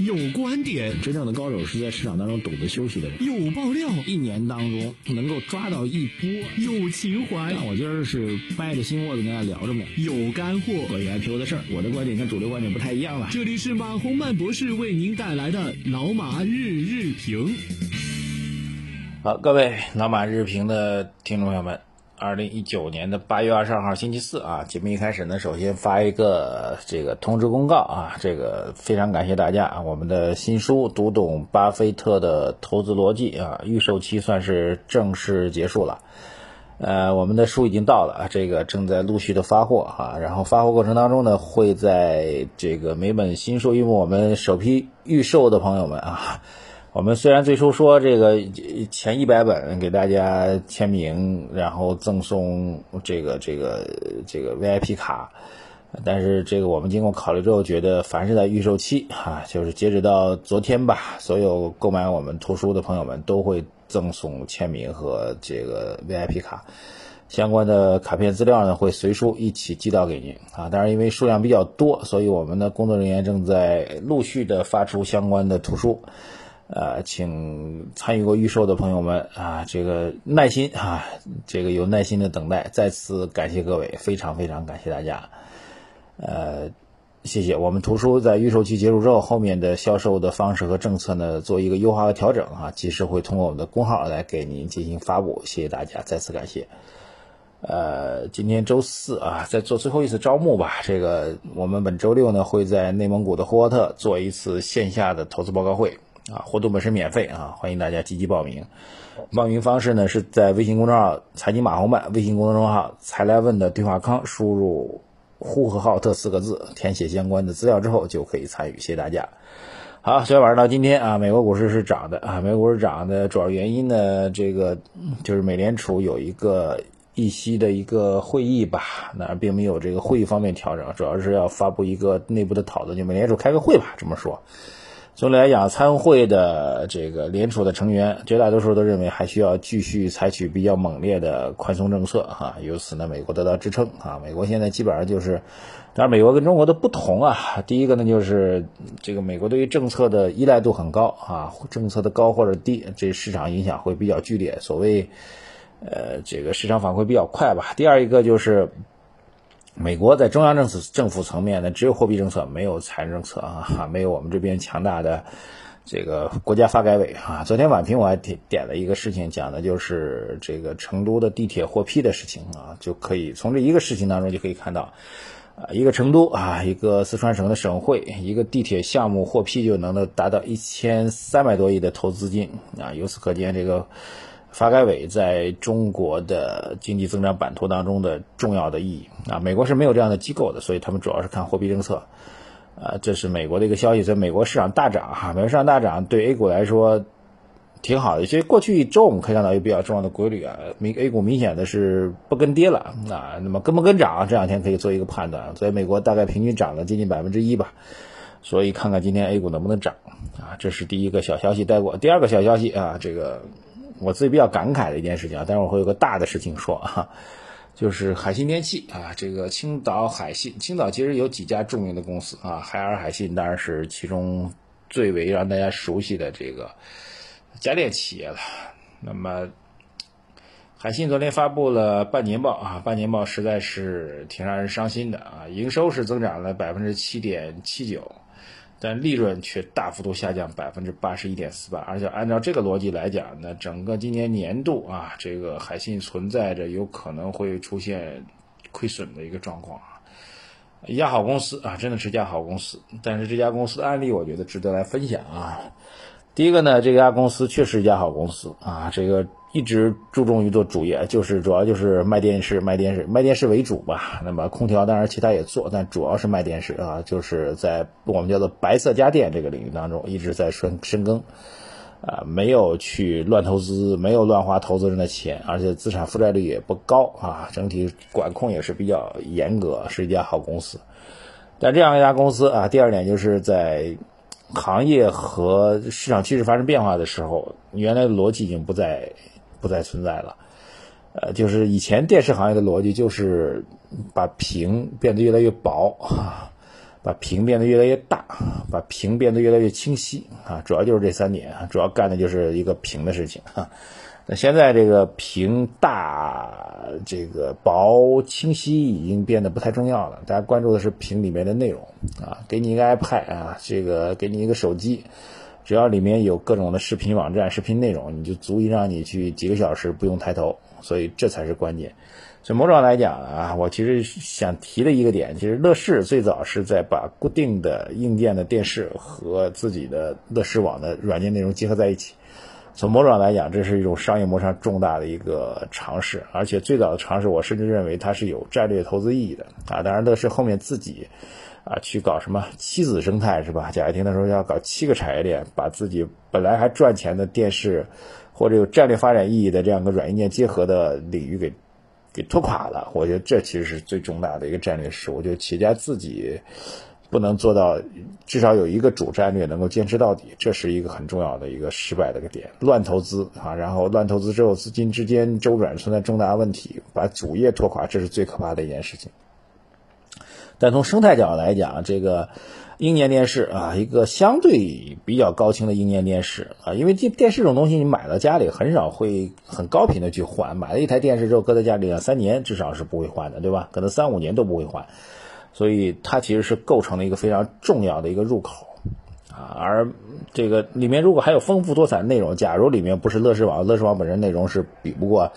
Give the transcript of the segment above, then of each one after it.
有观点，真正的高手是在市场当中懂得休息的人。有爆料，一年当中能够抓到一波。有情怀，那我今儿是掰着心窝子跟大家聊着呢。有干货，关于 IPO 的事儿，我的观点跟主流观点不太一样了。这里是马洪曼博士为您带来的老马日日评。好，各位老马日评的听众朋友们。二零一九年的八月二十二号星期四啊，节目一开始呢，首先发一个这个通知公告啊，这个非常感谢大家啊，我们的新书《读懂巴菲特的投资逻辑》啊，预售期算是正式结束了，呃，我们的书已经到了，这个正在陆续的发货啊，然后发货过程当中呢，会在这个每本新书，因为我们首批预售的朋友们啊。我们虽然最初说这个前一百本给大家签名，然后赠送这个这个这个 VIP 卡，但是这个我们经过考虑之后，觉得凡是在预售期啊，就是截止到昨天吧，所有购买我们图书的朋友们都会赠送签名和这个 VIP 卡，相关的卡片资料呢会随书一起寄到给您啊。当然，因为数量比较多，所以我们的工作人员正在陆续的发出相关的图书。呃，请参与过预售的朋友们啊，这个耐心啊，这个有耐心的等待，再次感谢各位，非常非常感谢大家。呃，谢谢。我们图书在预售期结束之后，后面的销售的方式和政策呢，做一个优化和调整啊，及时会通过我们的公号来给您进行发布。谢谢大家，再次感谢。呃，今天周四啊，在做最后一次招募吧。这个我们本周六呢，会在内蒙古的呼和浩特做一次线下的投资报告会。啊，活动本身免费啊，欢迎大家积极报名。报名方式呢是在微信公众号“财经马红漫”微信公众号“财来问”的对话框输入“呼和浩特”四个字，填写相关的资料之后就可以参与。谢谢大家。好，昨天晚上到今天啊，美国股市是涨的啊，美国股市涨的主要原因呢，这个就是美联储有一个议息的一个会议吧，那并没有这个会议方面调整，主要是要发布一个内部的讨论，就美联储开个会吧，这么说。总的来讲，参会的这个联储的成员绝大多数都认为还需要继续采取比较猛烈的宽松政策，哈，由此呢，美国得到支撑，啊，美国现在基本上就是，当然美国跟中国的不同啊，第一个呢就是这个美国对于政策的依赖度很高，啊，政策的高或者低，这市场影响会比较剧烈，所谓，呃，这个市场反馈比较快吧。第二一个就是。美国在中央政府政府层面呢，只有货币政策，没有财政政策啊，没有我们这边强大的这个国家发改委啊。昨天晚评我还点点了一个事情，讲的就是这个成都的地铁获批的事情啊，就可以从这一个事情当中就可以看到，啊，一个成都啊，一个四川省的省会，一个地铁项目获批就能够达到一千三百多亿的投资金啊，由此可见这个。发改委在中国的经济增长版图当中的重要的意义。啊，美国是没有这样的机构的，所以他们主要是看货币政策，啊，这是美国的一个消息，在美国市场大涨。哈，美国市场大涨对 A 股来说挺好的，所以过去一周我们可以看到一个比较重要的规律啊，明 A 股明显的是不跟跌了。啊，那么跟不跟涨这两天可以做一个判断，所以美国大概平均涨了接近百分之一吧，所以看看今天 A 股能不能涨。啊，这是第一个小消息带过，第二个小消息啊，这个。我自己比较感慨的一件事情啊，但是我会有个大的事情说啊，就是海信电器啊，这个青岛海信，青岛其实有几家著名的公司啊，海尔海信当然是其中最为让大家熟悉的这个家电企业了。那么海信昨天发布了半年报啊，半年报实在是挺让人伤心的啊，营收是增长了百分之七点七九。但利润却大幅度下降百分之八十一点四八，而且按照这个逻辑来讲呢，整个今年年度啊，这个海信存在着有可能会出现亏损的一个状况啊。一家好公司啊，真的是一家好公司，但是这家公司的案例我觉得值得来分享啊。第一个呢，这家公司确实一家好公司啊，这个。一直注重于做主业，就是主要就是卖电视、卖电视、卖电视为主吧。那么空调当然其他也做，但主要是卖电视啊，就是在我们叫做白色家电这个领域当中一直在深深耕，啊，没有去乱投资，没有乱花投资人的钱，而且资产负债率也不高啊，整体管控也是比较严格，是一家好公司。但这样一家公司啊，第二点就是在行业和市场趋势发生变化的时候，原来的逻辑已经不再。不再存在了，呃，就是以前电视行业的逻辑就是把屏变得越来越薄，把屏变得越来越大，把屏变得越来越清晰啊，主要就是这三点啊，主要干的就是一个屏的事情哈。那现在这个屏大、这个薄、清晰已经变得不太重要了，大家关注的是屏里面的内容啊。给你一个 iPad 啊，这个给你一个手机，只要里面有各种的视频网站、视频内容，你就足以让你去几个小时不用抬头。所以这才是关键。所以某种上来讲啊，我其实想提的一个点，其实乐视最早是在把固定的硬件的电视和自己的乐视网的软件内容结合在一起。从某种上来讲，这是一种商业模式上重大的一个尝试，而且最早的尝试，我甚至认为它是有战略投资意义的啊。当然，乐视后面自己啊去搞什么七子生态是吧？贾跃亭的时候要搞七个产业链，把自己本来还赚钱的电视或者有战略发展意义的这样一个软硬件结合的领域给给拖垮了。我觉得这其实是最重大的一个战略失误。我觉得企业家自己。不能做到，至少有一个主战略能够坚持到底，这是一个很重要的一个失败的一个点。乱投资啊，然后乱投资之后资金之间周转存在重大问题，把主业拖垮，这是最可怕的一件事情。但从生态角度来讲，这个硬件电视啊，一个相对比较高清的硬件电视啊，因为这电视这种东西你买到家里很少会很高频的去换，买了一台电视之后搁在家里两三年至少是不会换的，对吧？可能三五年都不会换。所以它其实是构成了一个非常重要的一个入口啊，而这个里面如果还有丰富多彩的内容，假如里面不是乐视网，乐视网本身内容是比不过，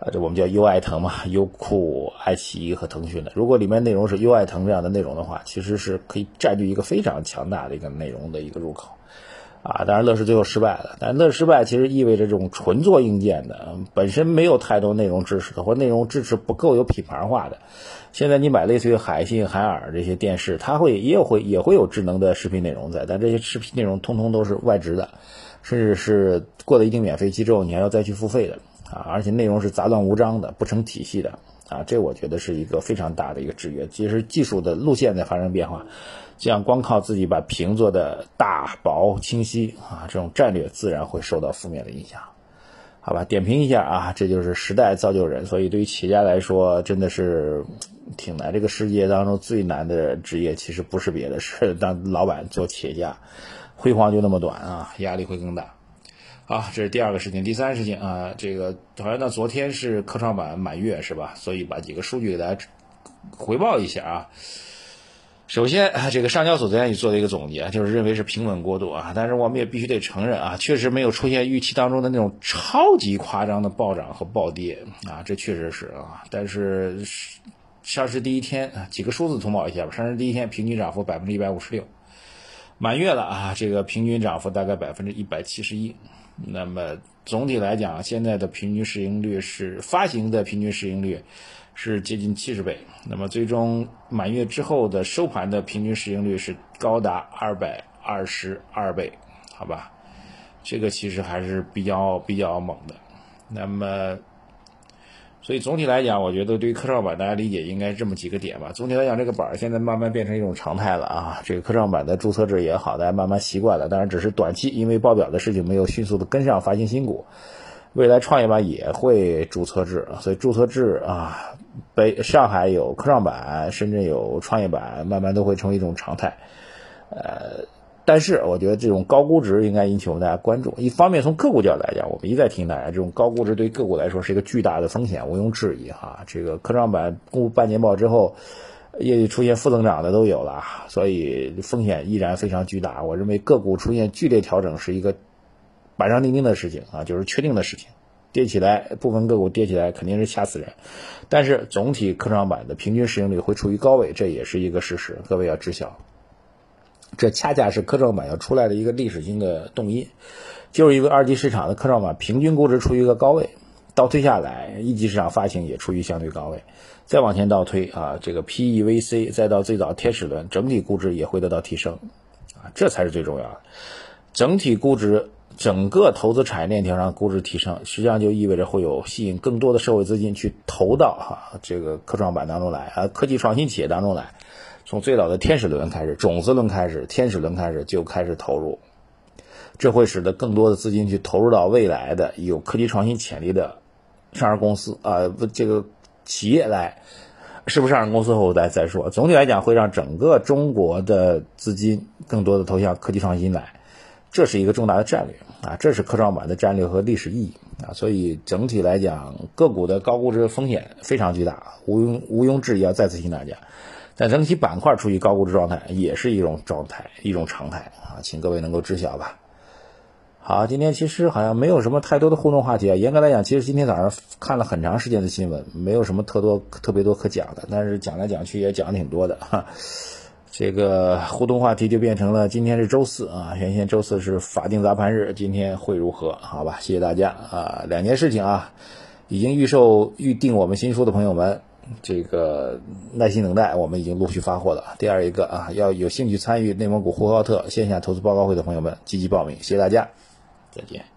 呃，这我们叫优爱腾嘛，优酷、爱奇艺和腾讯的。如果里面内容是优爱腾这样的内容的话，其实是可以占据一个非常强大的一个内容的一个入口。啊，当然乐视最后失败了，但乐视失败其实意味着这种纯做硬件的，本身没有太多内容支持的，或内容支持不够有品牌化的。现在你买类似于海信、海尔这些电视，它会也有会也会有智能的视频内容在，但这些视频内容通通都是外置的，甚至是过了一定免费期之后，你还要再去付费的啊，而且内容是杂乱无章的，不成体系的啊，这我觉得是一个非常大的一个制约。其实技术的路线在发生变化。这样光靠自己把屏做的大薄清晰啊，这种战略自然会受到负面的影响，好吧？点评一下啊，这就是时代造就人，所以对于企业家来说真的是挺难。这个世界当中最难的职业其实不是别的，是当老板做企业家，辉煌就那么短啊，压力会更大。啊，这是第二个事情，第三个事情啊，这个好像呢昨天是科创板满月是吧？所以把几个数据给大家回报一下啊。首先啊，这个上交所昨天也做了一个总结，就是认为是平稳过渡啊。但是我们也必须得承认啊，确实没有出现预期当中的那种超级夸张的暴涨和暴跌啊，这确实是啊。但是上市第一天啊，几个数字通报一下吧。上市第一天平均涨幅百分之一百五十六，满月了啊，这个平均涨幅大概百分之一百七十一。那么总体来讲，现在的平均市盈率是发行的平均市盈率。是接近七十倍，那么最终满月之后的收盘的平均市盈率是高达二百二十二倍，好吧，这个其实还是比较比较猛的。那么，所以总体来讲，我觉得对于科创板，大家理解应该这么几个点吧。总体来讲，这个板儿现在慢慢变成一种常态了啊。这个科创板的注册制也好，大家慢慢习惯了。当然，只是短期因为报表的事情没有迅速的跟上发行新股。未来创业板也会注册制，所以注册制啊，北上海有科创板，深圳有创业板，慢慢都会成为一种常态。呃，但是我觉得这种高估值应该引起我们大家关注。一方面从个股角度来讲，我们一再提醒大家，这种高估值对个股来说是一个巨大的风险，毋庸置疑哈。这个科创板公布半年报之后，业绩出现负增长的都有了，所以风险依然非常巨大。我认为个股出现剧烈调整是一个。板上钉钉的事情啊，就是确定的事情，跌起来部分个股跌起来肯定是吓死人，但是总体科创板的平均市盈率会处于高位，这也是一个事实，各位要知晓。这恰恰是科创板要出来的一个历史性的动因，就是因为二级市场的科创板平均估值处于一个高位，倒推下来，一级市场发行也处于相对高位，再往前倒推啊，这个 PEVC 再到最早天使轮，整体估值也会得到提升，啊，这才是最重要的，整体估值。整个投资产业链条上估值提升，实际上就意味着会有吸引更多的社会资金去投到哈这个科创板当中来啊，科技创新企业当中来。从最早的天使轮开始，种子轮开始，天使轮开始就开始投入，这会使得更多的资金去投入到未来的有科技创新潜力的上市公司啊，这个企业来，是不是上市公司后再再说。总体来讲，会让整个中国的资金更多的投向科技创新来，这是一个重大的战略啊，这是科创板的战略和历史意义啊。所以整体来讲，个股的高估值风险非常巨大，毋庸毋庸置疑。要再次提醒大家，但整体板块处于高估值状态，也是一种状态，一种常态啊，请各位能够知晓吧。好，今天其实好像没有什么太多的互动话题啊。严格来讲，其实今天早上看了很长时间的新闻，没有什么特多特别多可讲的。但是讲来讲去也讲挺多的哈。这个互动话题就变成了今天是周四啊，原先周四是法定砸盘日，今天会如何？好吧，谢谢大家啊。两件事情啊，已经预售预定我们新书的朋友们，这个耐心等待，我们已经陆续发货了。第二一个啊，要有兴趣参与内蒙古呼和浩特线下投资报告会的朋友们，积极报名，谢谢大家。再见。